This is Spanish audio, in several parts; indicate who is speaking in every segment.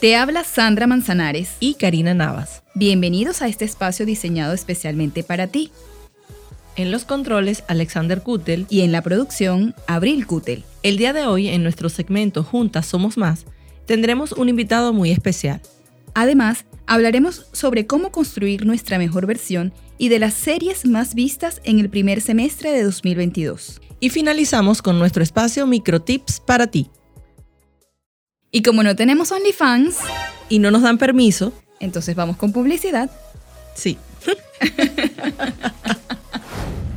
Speaker 1: Te habla Sandra Manzanares
Speaker 2: y Karina Navas.
Speaker 1: Bienvenidos a este espacio diseñado especialmente para ti.
Speaker 2: En los controles, Alexander Kutel.
Speaker 1: Y en la producción, Abril Kutel.
Speaker 2: El día de hoy, en nuestro segmento Juntas Somos Más, tendremos un invitado muy especial.
Speaker 1: Además, hablaremos sobre cómo construir nuestra mejor versión y de las series más vistas en el primer semestre de 2022.
Speaker 2: Y finalizamos con nuestro espacio Microtips para ti.
Speaker 1: Y como no tenemos OnlyFans
Speaker 2: y no nos dan permiso,
Speaker 1: entonces vamos con publicidad.
Speaker 2: Sí.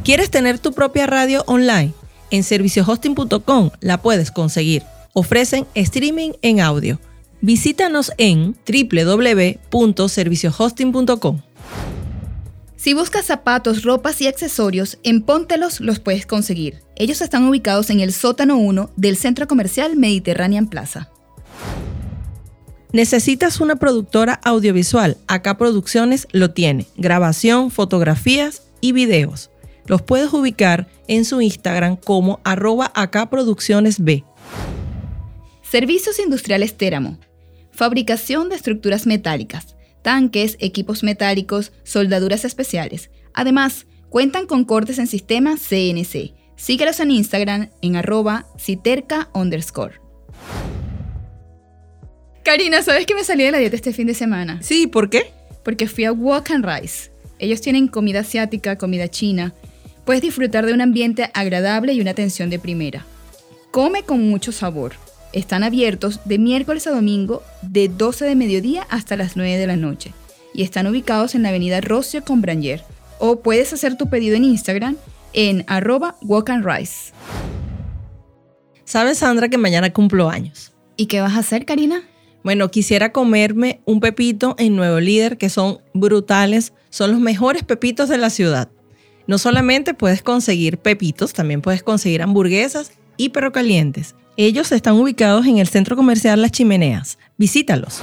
Speaker 2: ¿Quieres tener tu propia radio online? En serviciohosting.com la puedes conseguir. Ofrecen streaming en audio. Visítanos en www.serviciohosting.com.
Speaker 1: Si buscas zapatos, ropas y accesorios, en Póntelos los puedes conseguir. Ellos están ubicados en el sótano 1 del Centro Comercial Mediterranean Plaza.
Speaker 2: ¿Necesitas una productora audiovisual? Acá Producciones lo tiene. Grabación, fotografías y videos. Los puedes ubicar en su Instagram como arroba acá producciones B.
Speaker 1: Servicios Industriales Téramo. Fabricación de estructuras metálicas, tanques, equipos metálicos, soldaduras especiales. Además, cuentan con cortes en sistema CNC. Síguelos en Instagram en arroba citerca underscore. Karina, ¿sabes que me salí de la dieta este fin de semana?
Speaker 2: Sí, ¿por qué?
Speaker 1: Porque fui a Walk and Rice. Ellos tienen comida asiática, comida china. Puedes disfrutar de un ambiente agradable y una atención de primera. Come con mucho sabor. Están abiertos de miércoles a domingo de 12 de mediodía hasta las 9 de la noche. Y están ubicados en la avenida Rocio con Branger. O puedes hacer tu pedido en Instagram en arroba walk and rice.
Speaker 2: ¿Sabes, Sandra, que mañana cumplo años?
Speaker 1: ¿Y qué vas a hacer, Karina?
Speaker 2: Bueno, quisiera comerme un pepito en Nuevo Líder, que son brutales, son los mejores pepitos de la ciudad. No solamente puedes conseguir pepitos, también puedes conseguir hamburguesas y perro calientes. Ellos están ubicados en el centro comercial Las Chimeneas. Visítalos.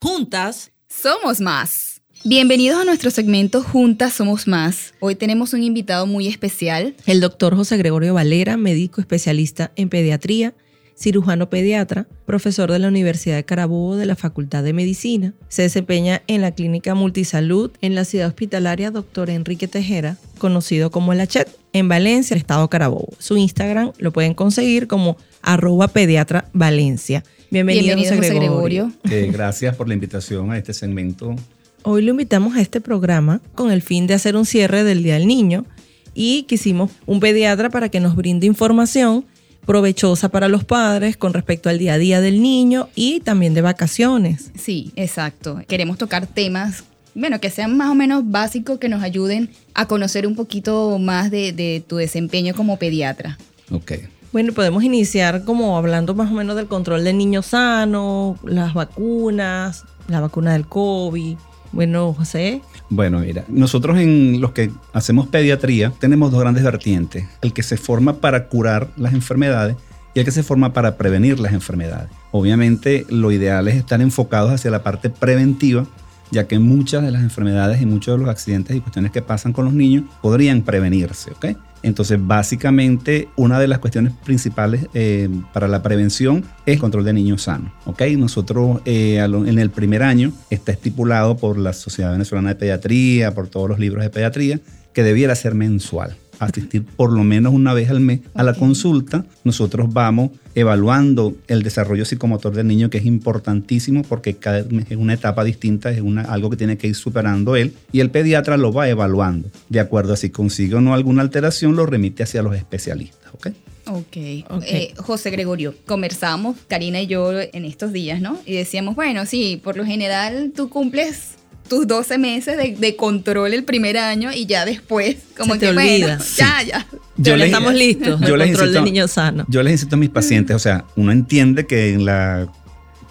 Speaker 2: Juntas
Speaker 1: somos más. Bienvenidos a nuestro segmento Juntas Somos Más. Hoy tenemos un invitado muy especial.
Speaker 2: El doctor José Gregorio Valera, médico especialista en pediatría cirujano pediatra, profesor de la Universidad de Carabobo de la Facultad de Medicina. Se desempeña en la Clínica Multisalud en la ciudad hospitalaria Dr. Enrique Tejera, conocido como La Chet, en Valencia, Estado Carabobo. Su Instagram lo pueden conseguir como arroba pediatra Valencia. Bienvenido, José Gregorio.
Speaker 3: Eh, gracias por la invitación a este segmento.
Speaker 2: Hoy lo invitamos a este programa con el fin de hacer un cierre del Día del Niño y quisimos un pediatra para que nos brinde información provechosa para los padres con respecto al día a día del niño y también de vacaciones.
Speaker 1: Sí, exacto. Queremos tocar temas, bueno, que sean más o menos básicos, que nos ayuden a conocer un poquito más de, tu desempeño como pediatra.
Speaker 3: Ok.
Speaker 2: Bueno, podemos iniciar como hablando más o menos del control del niño sano, las vacunas, la vacuna del COVID. Bueno, José.
Speaker 3: Bueno, mira, nosotros en los que hacemos pediatría tenemos dos grandes vertientes. El que se forma para curar las enfermedades y el que se forma para prevenir las enfermedades. Obviamente lo ideal es estar enfocados hacia la parte preventiva, ya que muchas de las enfermedades y muchos de los accidentes y cuestiones que pasan con los niños podrían prevenirse, ¿ok? Entonces, básicamente, una de las cuestiones principales eh, para la prevención es control de niños sanos. ¿ok? Nosotros eh, en el primer año está estipulado por la Sociedad Venezolana de Pediatría, por todos los libros de pediatría, que debiera ser mensual asistir por lo menos una vez al mes a la consulta. Nosotros vamos evaluando el desarrollo psicomotor del niño, que es importantísimo porque cada, es una etapa distinta, es una, algo que tiene que ir superando él, y el pediatra lo va evaluando. De acuerdo a si consigue o no alguna alteración, lo remite hacia los especialistas. ¿ok?
Speaker 1: Ok. Eh, José Gregorio, conversamos, Karina y yo, en estos días, ¿no? Y decíamos, bueno, sí, por lo general tú cumples tus 12 meses de, control el primer año y ya después, como
Speaker 2: te olvidas.
Speaker 1: ya, ya.
Speaker 2: Yo estamos listos. Yo control de niños sanos.
Speaker 3: Yo les insisto a mis pacientes, o sea, uno entiende que en la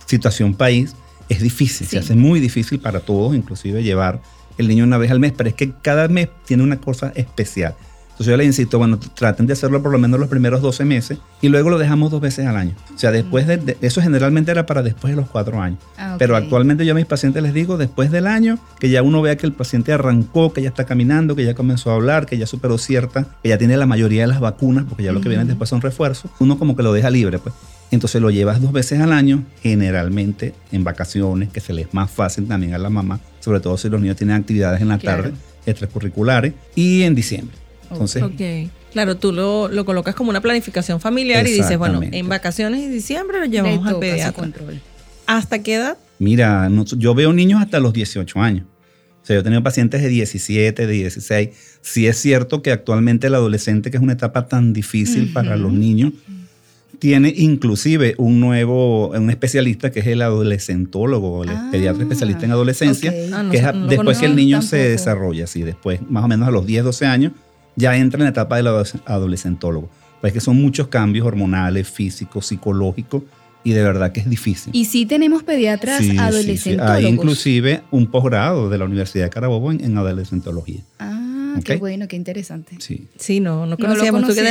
Speaker 3: situación país, es difícil,
Speaker 1: Sí.
Speaker 3: se hace muy difícil para todos, inclusive llevar el niño una vez al mes, pero es que cada mes tiene una cosa especial. Entonces yo les insisto, bueno, traten de hacerlo por lo menos los primeros 12 meses y luego lo dejamos dos veces al año. O sea, después de, de- eso generalmente era para después de los cuatro años.
Speaker 1: Ah.
Speaker 3: Pero actualmente yo a mis pacientes les digo, después del año, que ya uno vea que el paciente arrancó, que ya está caminando, que ya comenzó a hablar, que ya superó cierta, que ya tiene la mayoría de las vacunas, porque ya lo que vienen después son refuerzos, uno como que lo deja libre, pues. Entonces lo llevas dos veces al año, generalmente en vacaciones, que se les es más fácil también a la mamá, sobre todo si los niños tienen actividades en la
Speaker 1: Claro.
Speaker 3: tarde, extracurriculares, y en diciembre. Entonces,
Speaker 2: Ok. Claro, tú lo, lo colocas como una planificación familiar y dices, bueno, en vacaciones y diciembre lo
Speaker 1: Le
Speaker 2: llevamos al pediatra.
Speaker 1: control.
Speaker 2: ¿Hasta qué edad?
Speaker 3: Mira, no- yo veo niños hasta los 18 años. O sea, yo he tenido pacientes de 17, de 16. Sí es cierto que actualmente el adolescente, que es una etapa tan difícil para los niños, tiene inclusive un nuevo, un especialista que es el adolescentólogo, el
Speaker 1: Ah,
Speaker 3: pediatra especialista en adolescencia.
Speaker 2: Ah, no
Speaker 3: que es
Speaker 2: no
Speaker 3: después que el niño se desarrolla, así después, más o menos a los 10, 12 años, ya entra en la etapa del adoles- adolescentólogo. Pues que son muchos cambios hormonales, físicos, psicológicos, y de verdad que es difícil.
Speaker 1: Y sí tenemos pediatras
Speaker 3: Sí, sí, sí.
Speaker 1: adolescentólogos.
Speaker 3: Hay inclusive un posgrado de la Universidad de Carabobo en, en adolescentología.
Speaker 1: Ah, qué bueno, qué interesante.
Speaker 3: Sí.
Speaker 2: Sí, no, no conocíamos. Tú que.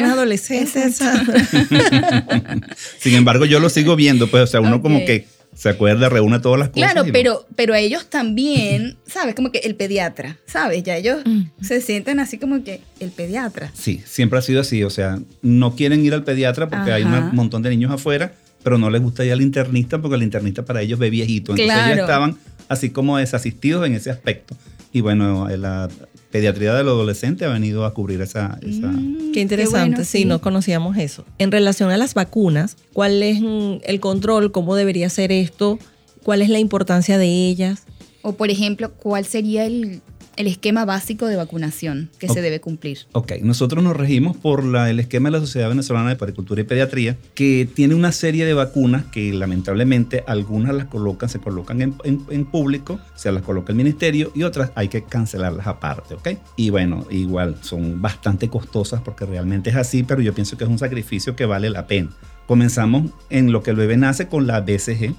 Speaker 3: Sin embargo, yo lo sigo viendo, pues, o sea, uno como que se acuerda, reúne todas las cosas.
Speaker 1: Claro, pero, pero a ellos también, ¿sabes? Como que el pediatra, ¿sabes? Ya ellos se sienten así como que el pediatra.
Speaker 3: Sí, siempre ha sido así, o sea, no quieren ir al pediatra porque hay un montón de niños afuera, pero no les gusta ir al internista porque el internista para ellos ve viejito. Entonces
Speaker 1: Claro.
Speaker 3: ellos estaban así como desasistidos en ese aspecto. Y bueno, la pediatría del adolescente ha venido a cubrir esa... esa-
Speaker 1: Mm,
Speaker 2: Qué interesante,
Speaker 1: bueno,
Speaker 2: sí, no conocíamos eso. En relación a las vacunas, ¿cuál es mm, el control? ¿Cómo debería ser esto? ¿Cuál es la importancia de ellas?
Speaker 1: O por ejemplo, ¿cuál sería el, el esquema básico de vacunación que se debe cumplir?
Speaker 3: Ok, nosotros nos regimos por la- el esquema de la Sociedad Venezolana de Paricultura y Pediatría, que tiene una serie de vacunas que lamentablemente algunas las colocan, se colocan en, en- en público, se las coloca el ministerio y otras hay que cancelarlas aparte, ¿ok? Y bueno, igual son bastante costosas porque realmente es así, pero yo pienso que es un sacrificio que vale la pena. Comenzamos en lo que el bebé nace con la BCG,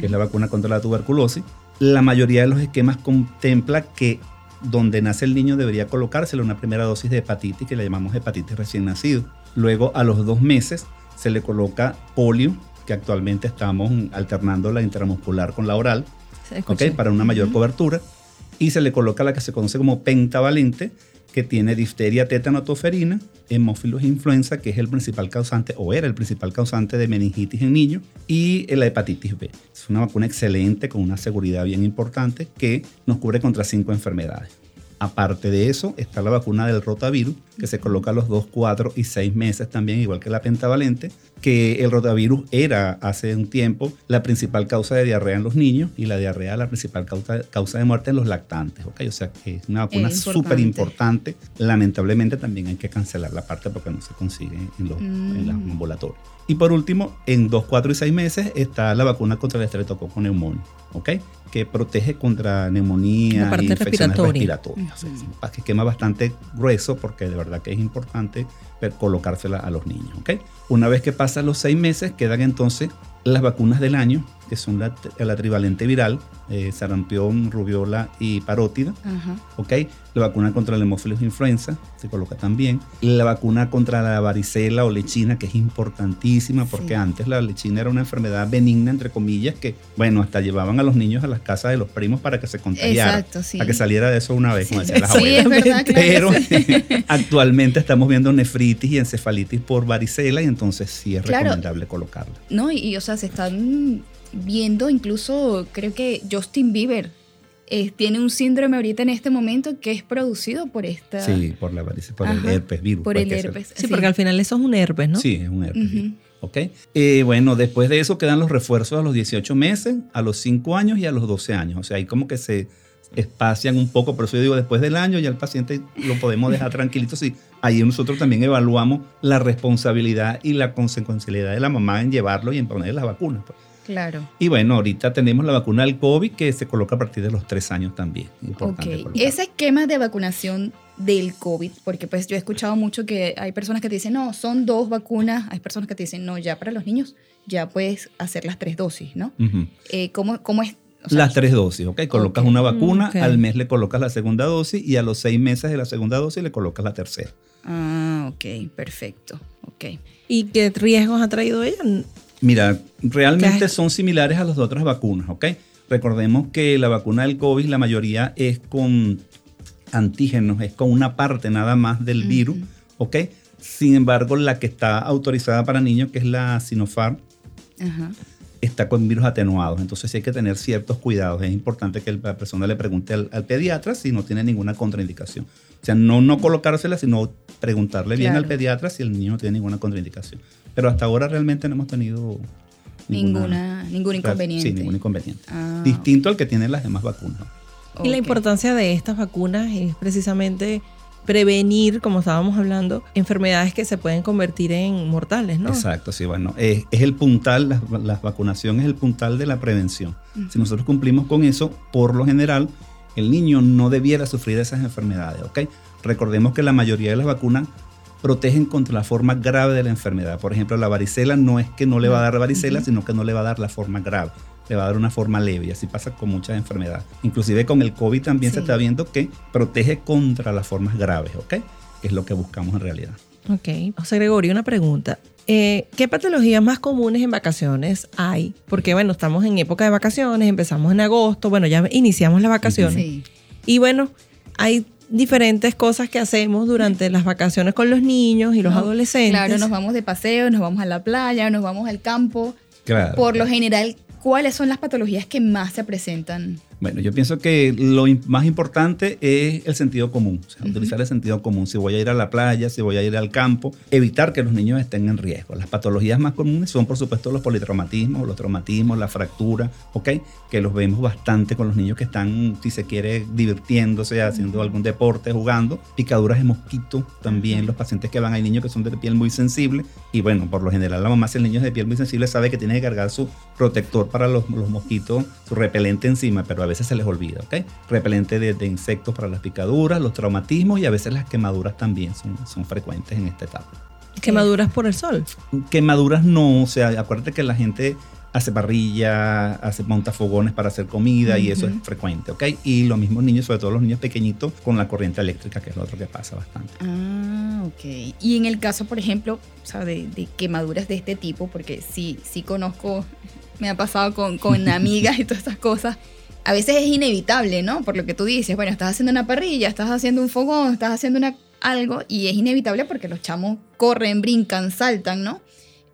Speaker 3: que es la vacuna contra la tuberculosis. La mayoría de los esquemas contempla que donde nace el niño debería colocársele una primera dosis de hepatitis que le llamamos hepatitis recién nacido. Luego a los dos meses se le coloca polio, que actualmente estamos alternando la intramuscular con la oral,
Speaker 2: Se
Speaker 3: ¿ok?
Speaker 2: escucha.
Speaker 3: para una mayor cobertura. Y se le coloca la que se conoce como pentavalente, que tiene difteria, tétano, toferina, hemófilos influenza, que es el principal causante, o era el principal causante de meningitis en niños, y la hepatitis B. Es una vacuna excelente, con una seguridad bien importante, que nos cubre contra cinco enfermedades. Aparte de eso, está la vacuna del rotavirus, que se coloca a los 2, 4 y 6 meses también, igual que la pentavalente, que el rotavirus era hace un tiempo la principal causa de diarrea en los niños y la diarrea la principal causa, causa de muerte en los lactantes. ¿ok? O sea que es una vacuna súper importante. Lamentablemente también hay que cancelar la parte porque no se consigue en los,
Speaker 1: Mm.
Speaker 3: en los ambulatorios. Y por último, en 2, 4 y 6 meses está la vacuna contra el estreptococo neumonio, ¿ok? Que protege contra neumonía y infecciones
Speaker 2: respiratoria.
Speaker 3: respiratorias. O sea, es un esquema bastante grueso porque de verdad que es importante colocársela a los niños. Una vez que pasan los 6 meses, quedan entonces las vacunas del año, que son la, la trivalente viral, eh, sarampión, rubiola y parótida.
Speaker 1: Ajá.
Speaker 3: ¿ok? La vacuna contra el hemófilos influenza se coloca también. La vacuna contra la varicela o lechina, que es importantísima, porque
Speaker 1: Sí.
Speaker 3: antes la lechina era una enfermedad benigna, entre comillas, que, bueno, hasta llevaban a los niños a las casas de los primos para que se contagiaran.
Speaker 1: Exacto, sí.
Speaker 3: Para que saliera de eso una vez, como decían las
Speaker 1: Sí,
Speaker 3: abuelas.
Speaker 1: es verdad, claro.
Speaker 3: Pero actualmente estamos viendo nefritis y encefalitis por varicela y entonces sí es
Speaker 1: Claro.
Speaker 3: recomendable colocarla.
Speaker 1: No, y, y, o sea, se están viendo incluso, creo que Justin Bieber eh, tiene un síndrome ahorita en este momento que es producido por esta...
Speaker 3: Sí, por la varicela, por el herpes virus.
Speaker 1: Por
Speaker 3: pues,
Speaker 1: el herpes.
Speaker 2: Sí, porque al final eso es un herpes, ¿no?
Speaker 3: Sí, es un herpes. ¿ok? Eh, bueno, después de eso quedan los refuerzos a los 18 meses, a los 5 años y a los 12 años. O sea, ahí como que se espacian un poco, por eso yo digo, después del año ya el paciente lo podemos dejar tranquilito. Sí, ahí nosotros también evaluamos la responsabilidad y la consecuencialidad de la mamá en llevarlo y en ponerle las vacunas. pues.
Speaker 1: Claro.
Speaker 3: Y bueno, ahorita tenemos la vacuna del COVID que se coloca a partir de los tres años también. Importante.
Speaker 1: Ese esquema de vacunación del COVID, porque pues yo he escuchado mucho que hay personas que te dicen, no, son dos vacunas, hay personas que te dicen, no, ya para los niños ya puedes hacer las tres dosis, ¿no?
Speaker 3: Ujú.
Speaker 1: Eh, ¿cómo, ¿Cómo es? O sea,
Speaker 3: Las tres dosis, ¿ok? Colocas una vacuna, al mes le colocas la segunda dosis y a los seis meses de la segunda dosis le colocas la tercera.
Speaker 1: Ah, ok, perfecto. Ok.
Speaker 2: ¿Y qué riesgos ha traído ella?
Speaker 3: Mira, realmente son similares a las otras vacunas, ¿ok? Recordemos que la vacuna del COVID, la mayoría es con antígenos, es con una parte nada más del virus. ¿ok? Sin embargo, la que está autorizada para niños, que es la Sinopharm,
Speaker 1: Ajá.
Speaker 3: Está con virus atenuados. Entonces sí hay que tener ciertos cuidados. Es importante que la persona le pregunte al, al pediatra si no tiene ninguna contraindicación. O sea, no, no colocársela, sino preguntarle bien al pediatra si el niño no tiene ninguna contraindicación. Pero hasta ahora realmente no hemos tenido
Speaker 1: Ninguna, ningún inconveniente.
Speaker 3: Sí, ningún inconveniente.
Speaker 1: Ah,
Speaker 3: Distinto al que tienen las demás vacunas.
Speaker 2: Y la importancia de estas vacunas es precisamente prevenir, como estábamos hablando, enfermedades que se pueden convertir en mortales, ¿no?
Speaker 3: Exacto, sí, bueno, es, es el puntal, la, la vacunación es el puntal de la prevención. Si nosotros cumplimos con eso, por lo general, el niño no debiera sufrir esas enfermedades, ¿ok? Recordemos que la mayoría de las vacunas protegen contra la forma grave de la enfermedad. Por ejemplo, la varicela no es que no le va a dar varicela, sino que no le va a dar la forma grave. Le va a dar una forma leve y así pasa con muchas enfermedades. Inclusive con el COVID también se está viendo que protege contra las formas graves, ¿ok? Que es lo que buscamos en realidad.
Speaker 2: Ok. José Gregorio, una pregunta. Eh, ¿Qué patologías más comunes en vacaciones hay? Porque, bueno, estamos en época de vacaciones, empezamos en agosto, bueno, ya iniciamos las vacaciones.
Speaker 1: Sí.
Speaker 2: Y bueno, hay diferentes cosas que hacemos durante las vacaciones con los niños y los
Speaker 1: No,
Speaker 2: adolescentes.
Speaker 1: Claro, nos vamos de paseo, nos vamos a la playa, nos vamos al campo.
Speaker 3: Claro.
Speaker 1: Por lo general, ¿cuáles son las patologías que más se presentan?
Speaker 3: Bueno, yo pienso que lo más importante es el sentido común, o sea, utilizar el sentido común. Si voy a ir a la playa, si voy a ir al campo, evitar que los niños estén en riesgo. Las patologías más comunes son, por supuesto, los politraumatismos, los traumatismos, la fractura, ¿ok? Que los vemos bastante con los niños que están, si se quiere, divirtiéndose, haciendo algún deporte, jugando. Picaduras de mosquito también, los pacientes que van, hay niños que son de piel muy sensible. Y bueno, por lo general, la mamá, si el niño es de piel muy sensible, sabe que tiene que cargar su protector para los, los mosquitos, su repelente encima, pero a veces se les olvida, ¿ok? Repelente de, de insectos para las picaduras, los traumatismos y a veces las quemaduras también son, son frecuentes en esta etapa.
Speaker 2: Quemaduras por el sol.
Speaker 3: Quemaduras no, o sea, acuérdate que la gente hace parrilla, hace montafogones para hacer comida y eso es frecuente, ¿ok? Y los mismos niños, sobre todo los niños pequeñitos, con la corriente eléctrica, que es lo otro que pasa bastante.
Speaker 1: Ah, ok. Y en el caso, por ejemplo, o sea, de, de quemaduras de este tipo, porque sí, sí conozco, me ha pasado con, con amigas y todas estas cosas. A veces es inevitable, ¿no? Por lo que tú dices, bueno, estás haciendo una parrilla, estás haciendo un fogón, estás haciendo una, algo y es inevitable porque los chamos corren, brincan, saltan, ¿no?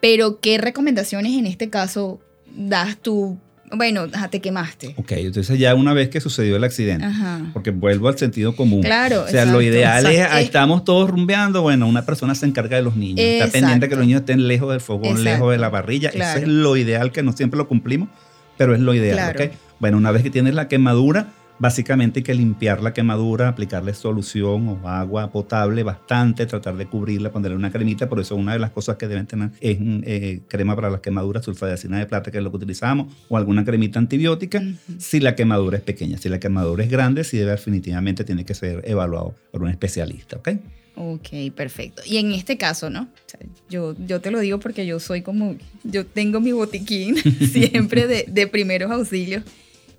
Speaker 1: Pero, ¿qué recomendaciones en este caso das tú? Bueno, te quemaste.
Speaker 3: Ok, entonces ya una vez que sucedió el accidente,
Speaker 1: Ajá.
Speaker 3: porque vuelvo al sentido común.
Speaker 1: Claro,
Speaker 3: O sea, lo
Speaker 1: exacto,
Speaker 3: ideal es,
Speaker 1: exacto.
Speaker 3: ahí estamos todos rumbeando, bueno, una persona se encarga de los niños, está
Speaker 1: Exacto.
Speaker 3: pendiente que los niños estén lejos del fogón, lejos de la parrilla,
Speaker 1: Claro.
Speaker 3: eso es lo ideal, que no siempre lo cumplimos, pero es lo ideal,
Speaker 1: Claro.
Speaker 3: ¿ok? Bueno, una vez que tienes la quemadura, básicamente hay que limpiar la quemadura, aplicarle solución o agua potable bastante, tratar de cubrirla, ponerle una cremita, por eso una de las cosas que deben tener es eh, crema para las quemaduras, sulfadiacina de plata, que es lo que utilizamos, o alguna cremita antibiótica, si la quemadura es pequeña. Si la quemadura es grande, sí debe definitivamente tiene que ser evaluado por un especialista, ¿ok?
Speaker 1: Ok, perfecto. Y en este caso, ¿no? Yo, yo te lo digo porque yo soy como, yo tengo mi botiquín siempre de, de primeros auxilios.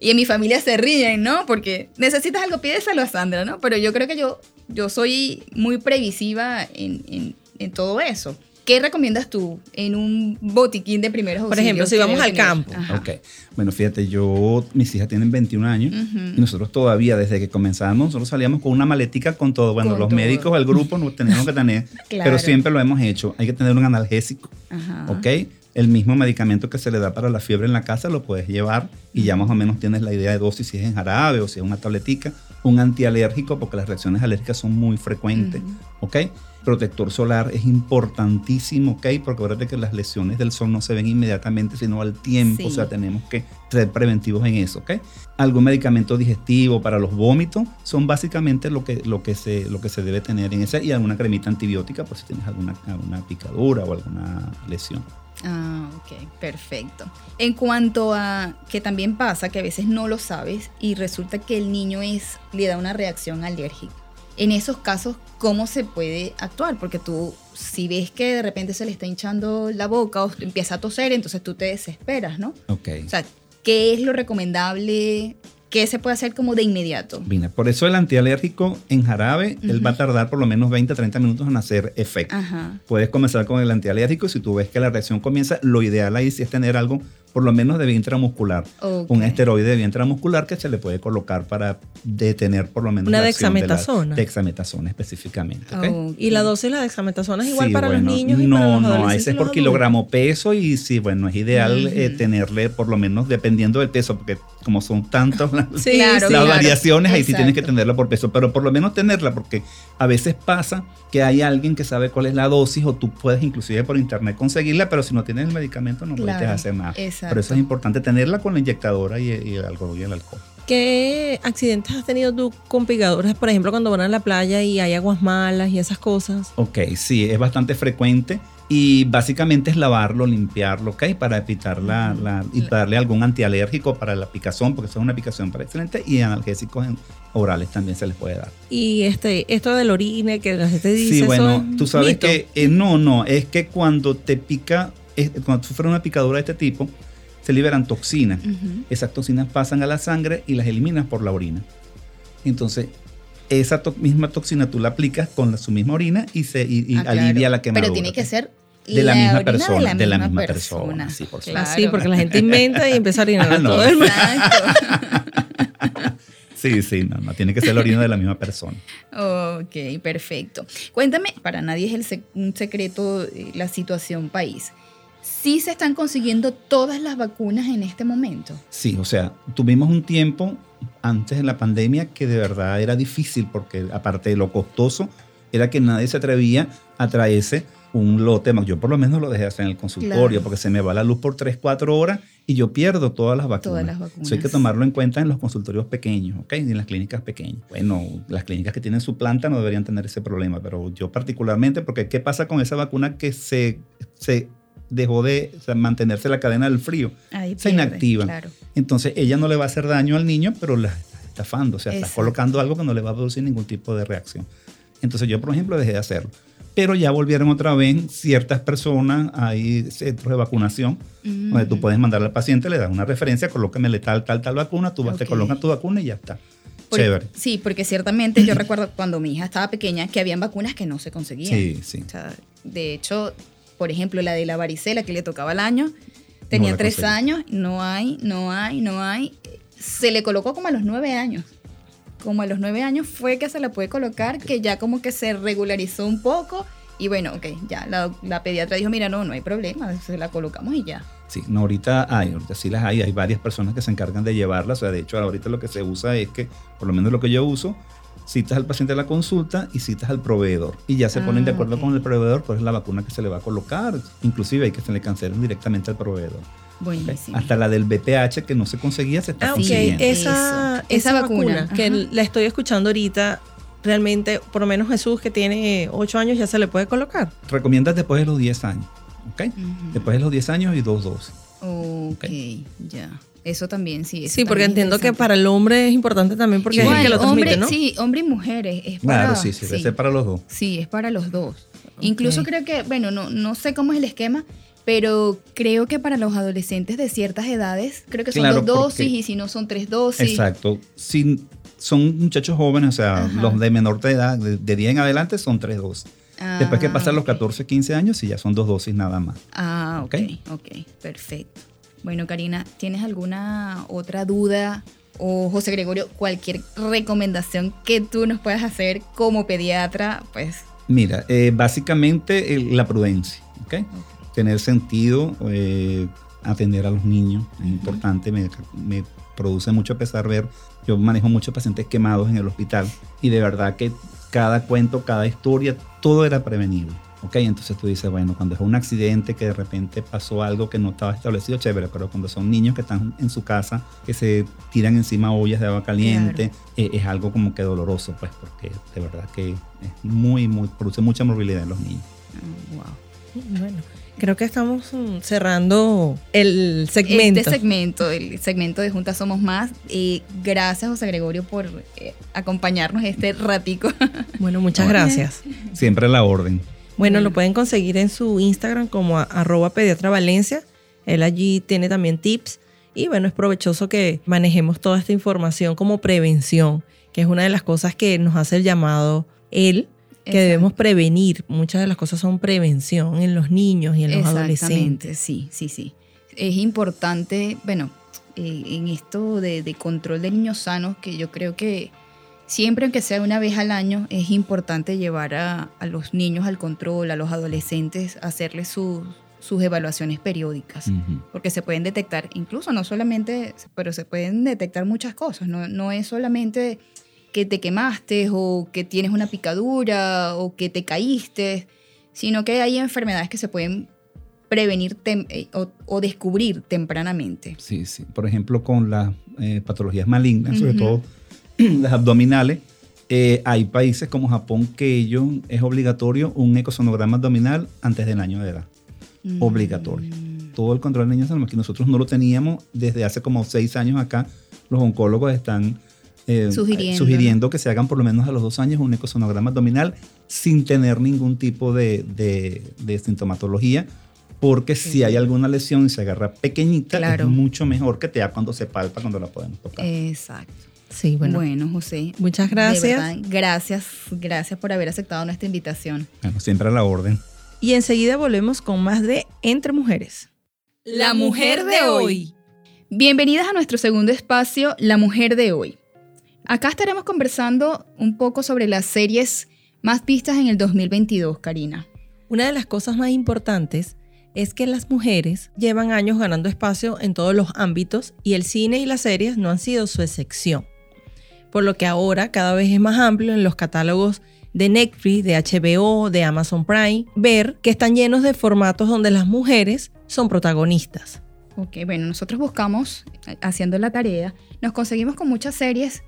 Speaker 1: Y en mi familia se ríen, ¿no? Porque necesitas algo, pídeselo a Sandra, ¿no? Pero yo creo que yo, yo soy muy previsiva en, en, en todo eso. ¿Qué recomiendas tú en un botiquín de primeros
Speaker 2: Por
Speaker 1: auxilios?
Speaker 2: ejemplo, si vamos al campo.
Speaker 1: Ajá.
Speaker 3: Ok. Bueno, fíjate, yo, mis hijas tienen 21 años y nosotros todavía, desde que comenzamos, nosotros salíamos con una maletica con todo. Bueno,
Speaker 1: Con
Speaker 3: los
Speaker 1: todo.
Speaker 3: médicos, el grupo, no teníamos que tener,
Speaker 1: Claro.
Speaker 3: pero siempre lo hemos hecho. Hay que tener un analgésico,
Speaker 1: Ajá.
Speaker 3: ¿ok? El mismo medicamento que se le da para la fiebre en la casa lo puedes llevar y ya más o menos tienes la idea de dosis, si es en jarabe o si es una tabletica. Un antialérgico, porque las reacciones alérgicas son muy frecuentes. ¿ok? Protector solar es importantísimo, ¿ok? Porque acuérdate que las lesiones del sol no se ven inmediatamente, sino al tiempo.
Speaker 1: Sí.
Speaker 3: O sea, tenemos que ser preventivos en eso, ¿ok? Algún medicamento digestivo para los vómitos son básicamente lo que, lo que, se, lo que se debe tener en ese y alguna cremita antibiótica por si tienes alguna, alguna picadura o alguna lesión.
Speaker 1: Ah, ok, perfecto. En cuanto a que también pasa que a veces no lo sabes y resulta que el niño es, le da una reacción alérgica. En esos casos, ¿cómo se puede actuar? Porque tú, si ves que de repente se le está hinchando la boca o empieza a toser, entonces tú te desesperas, ¿no?
Speaker 3: Ok.
Speaker 1: O sea, ¿qué es lo recomendable? ¿Qué se puede hacer como de inmediato?
Speaker 3: Mira, por eso el antialérgico en jarabe, él va a tardar por lo menos 20 a 30 minutos en hacer efecto.
Speaker 1: Ajá.
Speaker 3: Puedes comenzar con el antialérgico y si tú ves que la reacción comienza, lo ideal ahí sí es tener algo por lo menos de vía intramuscular. Un esteroide de vía intramuscular que se le puede colocar para detener por lo menos
Speaker 2: Una
Speaker 3: la acción de la-
Speaker 2: dexametasona.
Speaker 3: Dexametasona específicamente.
Speaker 2: Y la dosis de la dexametasona es igual
Speaker 3: Sí,
Speaker 2: para
Speaker 3: bueno,
Speaker 2: los niños y
Speaker 3: no,
Speaker 2: para los
Speaker 3: no,
Speaker 2: adolescentes.
Speaker 3: ese es por kilogramo peso y sí, bueno, es ideal eh, tenerle por lo menos dependiendo del peso, porque como son tantas las,
Speaker 2: Sí,
Speaker 1: Claro,
Speaker 2: sí.
Speaker 3: las
Speaker 1: claro.
Speaker 3: variaciones, ahí sí tienes que tenerla por peso, pero por lo menos tenerla, porque a veces pasa que hay alguien que sabe cuál es la dosis o tú puedes inclusive por internet conseguirla, pero si no tienes el medicamento no puedes hacer nada.
Speaker 1: exacto.
Speaker 3: Por eso es importante tenerla con la inyectadora y, y el alcohol y el alcohol.
Speaker 2: ¿Qué accidentes has tenido tú con picaduras? Por ejemplo, cuando van a la playa y hay aguas malas y esas cosas.
Speaker 3: Ok, sí, es bastante frecuente y básicamente es lavarlo, limpiarlo, ¿ok? Para evitar la, la- y darle algún antialérgico para la picazón, porque eso es una picazón para excelente y analgésicos orales también se les puede dar.
Speaker 2: Y este, esto del orine que la gente dice.
Speaker 3: Sí, bueno, tú sabes
Speaker 2: mito.
Speaker 3: que eh, no, no, es que cuando te pica, es- cuando sufres una picadura de este tipo, se liberan toxinas. Esas toxinas pasan a la sangre y las eliminas por la orina. Entonces, esa to- misma toxina tú la aplicas con la- su misma orina y, se, y, y
Speaker 1: Ah, claro.
Speaker 3: alivia la quemadura.
Speaker 1: Pero tiene que ser
Speaker 3: de la misma
Speaker 1: orina
Speaker 3: persona, de la misma persona, sí, por
Speaker 2: Ah,
Speaker 1: Claro.
Speaker 2: sí, porque la gente inventa y empieza a orinar
Speaker 3: Ah,
Speaker 2: a
Speaker 3: no.
Speaker 2: todo el mundo.
Speaker 3: Sí, sí, no, no, tiene que ser la orina de la misma persona.
Speaker 1: Ok, perfecto. Cuéntame, para nadie es el sec- un secreto eh, la situación país. ¿Sí se están consiguiendo todas las vacunas en este momento?
Speaker 3: Sí, o sea, tuvimos un tiempo antes de la pandemia que de verdad era difícil porque aparte de lo costoso, era que nadie se atrevía a traerse un lote más. Yo por lo menos lo dejé hacer en el consultorio
Speaker 1: Claro.
Speaker 3: porque se me va la luz por 3, 4 horas y yo pierdo todas las vacunas.
Speaker 1: Todas las vacunas.
Speaker 3: Eso hay que tomarlo en cuenta en los consultorios pequeños, ¿ok? Y en las clínicas pequeñas. Bueno, las clínicas que tienen su planta no deberían tener ese problema, pero yo particularmente, porque ¿qué pasa con esa vacuna que se, se dejó de mantenerse la cadena del frío?
Speaker 1: Ahí
Speaker 3: Se
Speaker 1: pierde. Claro.
Speaker 3: Entonces ella no le va a hacer daño al niño, pero la está estafando, o sea, está
Speaker 1: Exacto.
Speaker 3: colocando algo que no le va a producir ningún tipo de reacción. Entonces yo, por ejemplo, dejé de hacerlo. Pero ya volvieron otra vez ciertas personas, hay centros de vacunación, donde tú
Speaker 1: Mm.
Speaker 3: puedes mandar al paciente, le das una referencia, colócamele tal, tal, tal vacuna, tú vas, te
Speaker 1: Ok.
Speaker 3: colocas tu vacuna y ya está.
Speaker 1: Por-
Speaker 3: Chévere.
Speaker 1: Sí, porque ciertamente yo recuerdo cuando mi hija estaba pequeña que habían vacunas que no se conseguían.
Speaker 3: Sí, sí.
Speaker 1: O sea, de hecho, por ejemplo, la de la varicela que le tocaba al año, tenía
Speaker 3: la
Speaker 1: tres
Speaker 3: conseguí.
Speaker 1: años, no hay, no hay, no hay. Se le colocó como a los nueve años. Como a los nueve años fue que se la puede colocar, que ya como que se regularizó un poco. Y bueno, ok, ya la, la pediatra dijo, mira, no, no hay problema, se la colocamos y ya.
Speaker 3: Sí, no, ahorita hay, ahorita sí las hay, hay varias personas que se encargan de llevarlas, o sea, de hecho ahorita lo que se usa es que, por lo menos lo que yo uso, citas al paciente a la consulta y citas al proveedor. Y ya se ponen de
Speaker 1: Ah,
Speaker 3: acuerdo con el proveedor cuál es la vacuna que se le va a colocar. Inclusive hay que se le cancelen directamente al proveedor.
Speaker 1: Buenísimo.
Speaker 3: Hasta la del BPH que no se conseguía se está
Speaker 2: Ah, ok.
Speaker 3: consiguiendo.
Speaker 2: Esa,
Speaker 1: Eso.
Speaker 2: esa
Speaker 1: Esa
Speaker 2: vacuna,
Speaker 1: vacuna,
Speaker 2: que la estoy escuchando ahorita, realmente, por lo menos Jesús, que tiene 8 años, ya se le puede colocar.
Speaker 3: Recomiendas después de los 10 años. ¿ok? Después de los 10 años y dos dosis.
Speaker 1: Ok, ya. Eso también, sí. eso
Speaker 2: Sí, porque
Speaker 1: es
Speaker 2: entiendo que para el hombre es importante también porque
Speaker 1: Igual,
Speaker 2: es el que lo transmite,
Speaker 1: hombre,
Speaker 2: ¿no?
Speaker 1: Sí, hombre y mujeres. Es para,
Speaker 3: Claro, sí, sí, debe ser para los dos.
Speaker 1: Sí, es para los dos. Incluso creo que, bueno, no, no sé cómo es el esquema, pero creo que para los adolescentes de ciertas edades, creo que son
Speaker 3: Claro,
Speaker 1: dos dosis
Speaker 3: porque-
Speaker 1: y si no son tres dosis.
Speaker 3: Exacto. Si son muchachos jóvenes, o sea,
Speaker 1: Ajá.
Speaker 3: los de menor de edad, de, de 10 en adelante, son tres dosis. Después que
Speaker 1: Ah,
Speaker 3: pasan los
Speaker 1: ok.
Speaker 3: 14, 15 años, sí, ya son dos dosis nada más.
Speaker 1: Ah, ok,
Speaker 3: Ok.
Speaker 1: ok, perfecto. Bueno, Karina, ¿tienes alguna otra duda? O José Gregorio, cualquier recomendación que tú nos puedas hacer como pediatra, pues
Speaker 3: Mira, eh, básicamente la prudencia, ¿ok? Tener sentido, eh, atender a los niños, es importante, me, me produce mucho pesar ver, yo manejo muchos pacientes quemados en el hospital y de verdad que cada cuento, cada historia, todo era prevenible. ¿Ok? Entonces tú dices, bueno, cuando es un accidente que de repente pasó algo que no estaba establecido, chévere, pero cuando son niños que están en su casa, que se tiran encima ollas de agua caliente, eh, es algo como que doloroso, pues, porque de verdad que es muy, muy, produce mucha morbilidad en los niños.
Speaker 1: ah, wow.
Speaker 2: Bueno, Creo que estamos mm, cerrando el segmento.
Speaker 1: Este segmento, el segmento de Juntas Somos Más. Eh, gracias, José Gregorio, por eh, acompañarnos este ratico.
Speaker 2: Bueno, muchas gracias.
Speaker 3: Siempre a la orden.
Speaker 2: Bueno, lo pueden conseguir en su Instagram como a- arroba pediatra Valencia. Él allí tiene también tips. Y bueno, es provechoso que manejemos toda esta información como prevención, que es una de las cosas que nos hace el llamado él, que
Speaker 1: Exacto.
Speaker 2: debemos prevenir. Muchas de las cosas son prevención en los niños y en los
Speaker 1: Exactamente,
Speaker 2: adolescentes.
Speaker 1: sí, sí, sí. Es importante, bueno, eh, en esto de, de control de niños sanos, que yo creo que siempre, aunque sea una vez al año, es importante llevar a, a los niños al control, a los adolescentes, a hacerles sus- sus evaluaciones periódicas. Porque se pueden detectar, incluso no solamente, pero se pueden detectar muchas cosas. No, no es solamente que te quemaste o que tienes una picadura o que te caíste, sino que hay enfermedades que se pueden prevenir tem- eh, o, o descubrir tempranamente.
Speaker 3: Sí, sí. Por ejemplo, con las eh, patologías malignas, sobre todo las abdominales, eh, hay países como Japón que ellos es obligatorio un ecosonograma abdominal antes del año de edad.
Speaker 1: Mm.
Speaker 3: Obligatorio. Todo el control de niños que nosotros no lo teníamos desde hace como seis años acá. Los oncólogos están eh,
Speaker 1: Sugiriendo,
Speaker 3: sugiriendo que se hagan por lo menos a los dos años un ecosonograma abdominal sin tener ningún tipo de, de- de sintomatología. Porque si hay alguna lesión y se agarra pequeñita,
Speaker 1: Claro.
Speaker 3: es mucho mejor que te da cuando se palpa, cuando la podemos tocar.
Speaker 1: Exacto.
Speaker 2: Sí, bueno.
Speaker 1: Bueno, José.
Speaker 2: Muchas
Speaker 1: de
Speaker 2: gracias.
Speaker 1: verdad, gracias, gracias por haber aceptado nuestra invitación.
Speaker 3: Bueno, siempre a la orden.
Speaker 2: Y enseguida volvemos con más de Entre Mujeres.
Speaker 1: La mujer de hoy. Bienvenidas a nuestro segundo espacio, La Mujer de Hoy. Acá estaremos conversando un poco sobre las series más vistas en el 2022, Karina.
Speaker 2: Una de las cosas más importantes es que las mujeres llevan años ganando espacio en todos los ámbitos y el cine y las series no han sido su excepción. Por lo que ahora cada vez es más amplio en los catálogos de Netflix, de HBO, de Amazon Prime, ver que están llenos de formatos donde las mujeres son protagonistas.
Speaker 1: Ok, bueno, nosotros buscamos, haciendo la tarea, nos conseguimos con muchas series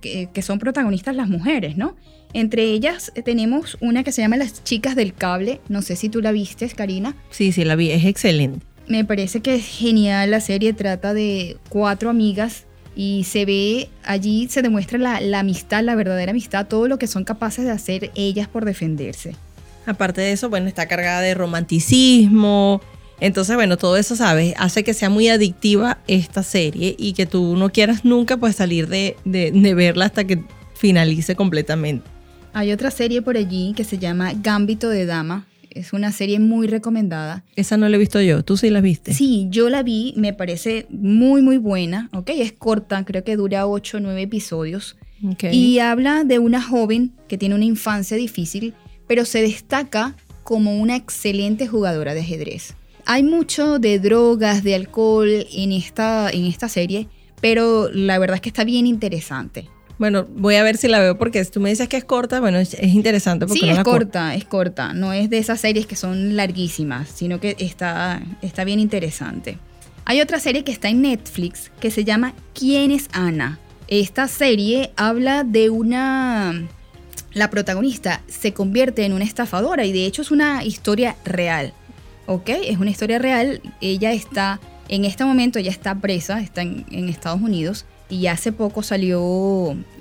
Speaker 1: que, que son protagonistas las mujeres, ¿no? Entre ellas eh, tenemos una que se llama Las Chicas del Cable, no sé si tú la vistes, Karina.
Speaker 2: Sí, sí, la vi, es excelente.
Speaker 1: Me parece que es genial la serie, trata de cuatro amigas y se ve allí, se demuestra la, la amistad, la verdadera amistad, todo lo que son capaces de hacer ellas por defenderse.
Speaker 2: Aparte de eso, bueno, está cargada de romanticismo. Entonces, bueno, todo eso, ¿sabes? Hace que sea muy adictiva esta serie y que tú no quieras nunca pues salir de, de- de verla hasta que finalice completamente.
Speaker 1: Hay otra serie por allí que se llama Gambito de Dama, es una serie muy recomendada.
Speaker 2: Esa no la he visto yo, tú sí la viste.
Speaker 1: Sí, yo la vi, me parece muy, muy buena, ¿ok? Es corta, creo que dura 8 o 9 episodios.
Speaker 2: Ok.
Speaker 1: Y habla de una joven que tiene una infancia difícil, pero se destaca como una excelente jugadora de ajedrez. Hay mucho de drogas, de alcohol en esta, en esta serie, pero la verdad es que está bien interesante.
Speaker 2: Bueno, voy a ver si la veo porque tú me dices que es corta, bueno, es, es interesante porque
Speaker 1: Sí,
Speaker 2: no
Speaker 1: es
Speaker 2: la co-
Speaker 1: corta, es corta. No es de esas series que son larguísimas, sino que está, está bien interesante. Hay otra serie que está en Netflix que se llama ¿Quién es Ana? Esta serie habla de una... La protagonista se convierte en una estafadora y de hecho es una historia real. ¿Ok? Es una historia real. Ella está, en este momento, ella está presa, está en, en Estados Unidos y hace poco salió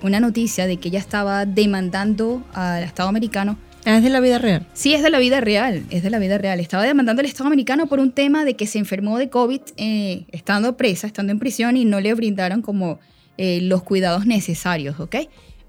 Speaker 1: una noticia de que ella estaba demandando al Estado americano.
Speaker 2: Ah, es de la vida real.
Speaker 1: Sí, es de la vida real, es de la vida real. Estaba demandando al Estado americano por un tema de que se enfermó de COVID eh, estando presa, estando en prisión y no le brindaron como eh, los cuidados necesarios, ¿ok?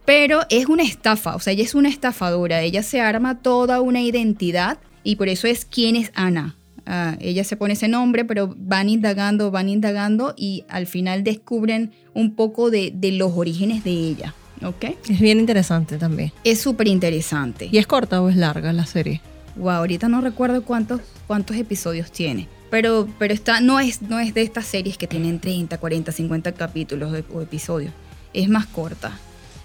Speaker 1: Pero es una estafa, o sea, ella es una estafadora, ella se arma toda una identidad y por eso es quién es Ana. Ah, ella se pone ese nombre, pero van indagando, van indagando y al final descubren un poco de, de los orígenes de ella, ¿ok?
Speaker 2: Es bien interesante también.
Speaker 1: Es súper interesante.
Speaker 2: ¿Y es corta o es larga la serie?
Speaker 1: Wow, ahorita no recuerdo cuántos, cuántos episodios tiene. Pero, pero está, no, es, no es de estas series que tienen 30, 40, 50 capítulos de- o episodios. Es más corta.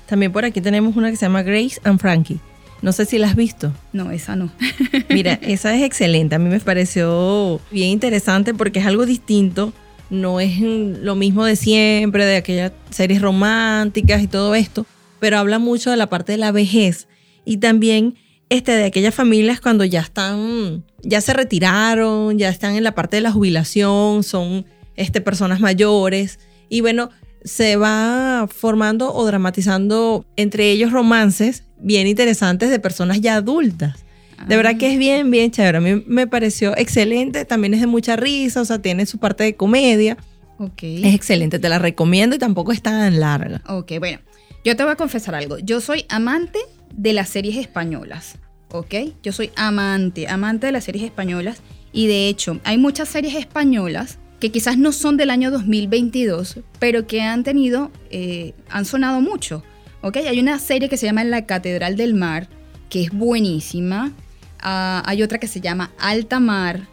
Speaker 2: También por aquí tenemos una que se llama Grace and Frankie. No sé si la has visto.
Speaker 1: No, esa no.
Speaker 2: Mira, esa es excelente. A mí me pareció bien interesante porque es algo distinto. No es lo mismo de siempre, de aquellas series románticas y todo esto, pero habla mucho de la parte de la vejez y también este, de aquellas familias cuando ya están, ya se retiraron, ya están en la parte de la jubilación, son este, personas mayores. Y bueno, se va formando o dramatizando entre ellos romances bien interesantes de personas ya adultas. De verdad que es bien, bien chévere. A mí me pareció excelente. También es de mucha risa, o sea, tiene su parte de comedia.
Speaker 1: Ok.
Speaker 2: Es excelente, te la recomiendo y tampoco es tan larga.
Speaker 1: Ok, bueno. Yo te voy a confesar algo. Yo soy amante de las series españolas. ¿Ok? Yo soy amante, amante de las series españolas. Y de hecho, hay muchas series españolas que quizás no son del año 2022, pero que han tenido, eh, han sonado mucho. ¿Ok? Hay una serie que se llama La Catedral del Mar, que es buenísima. Ah, hay otra que se llama Alta Mar.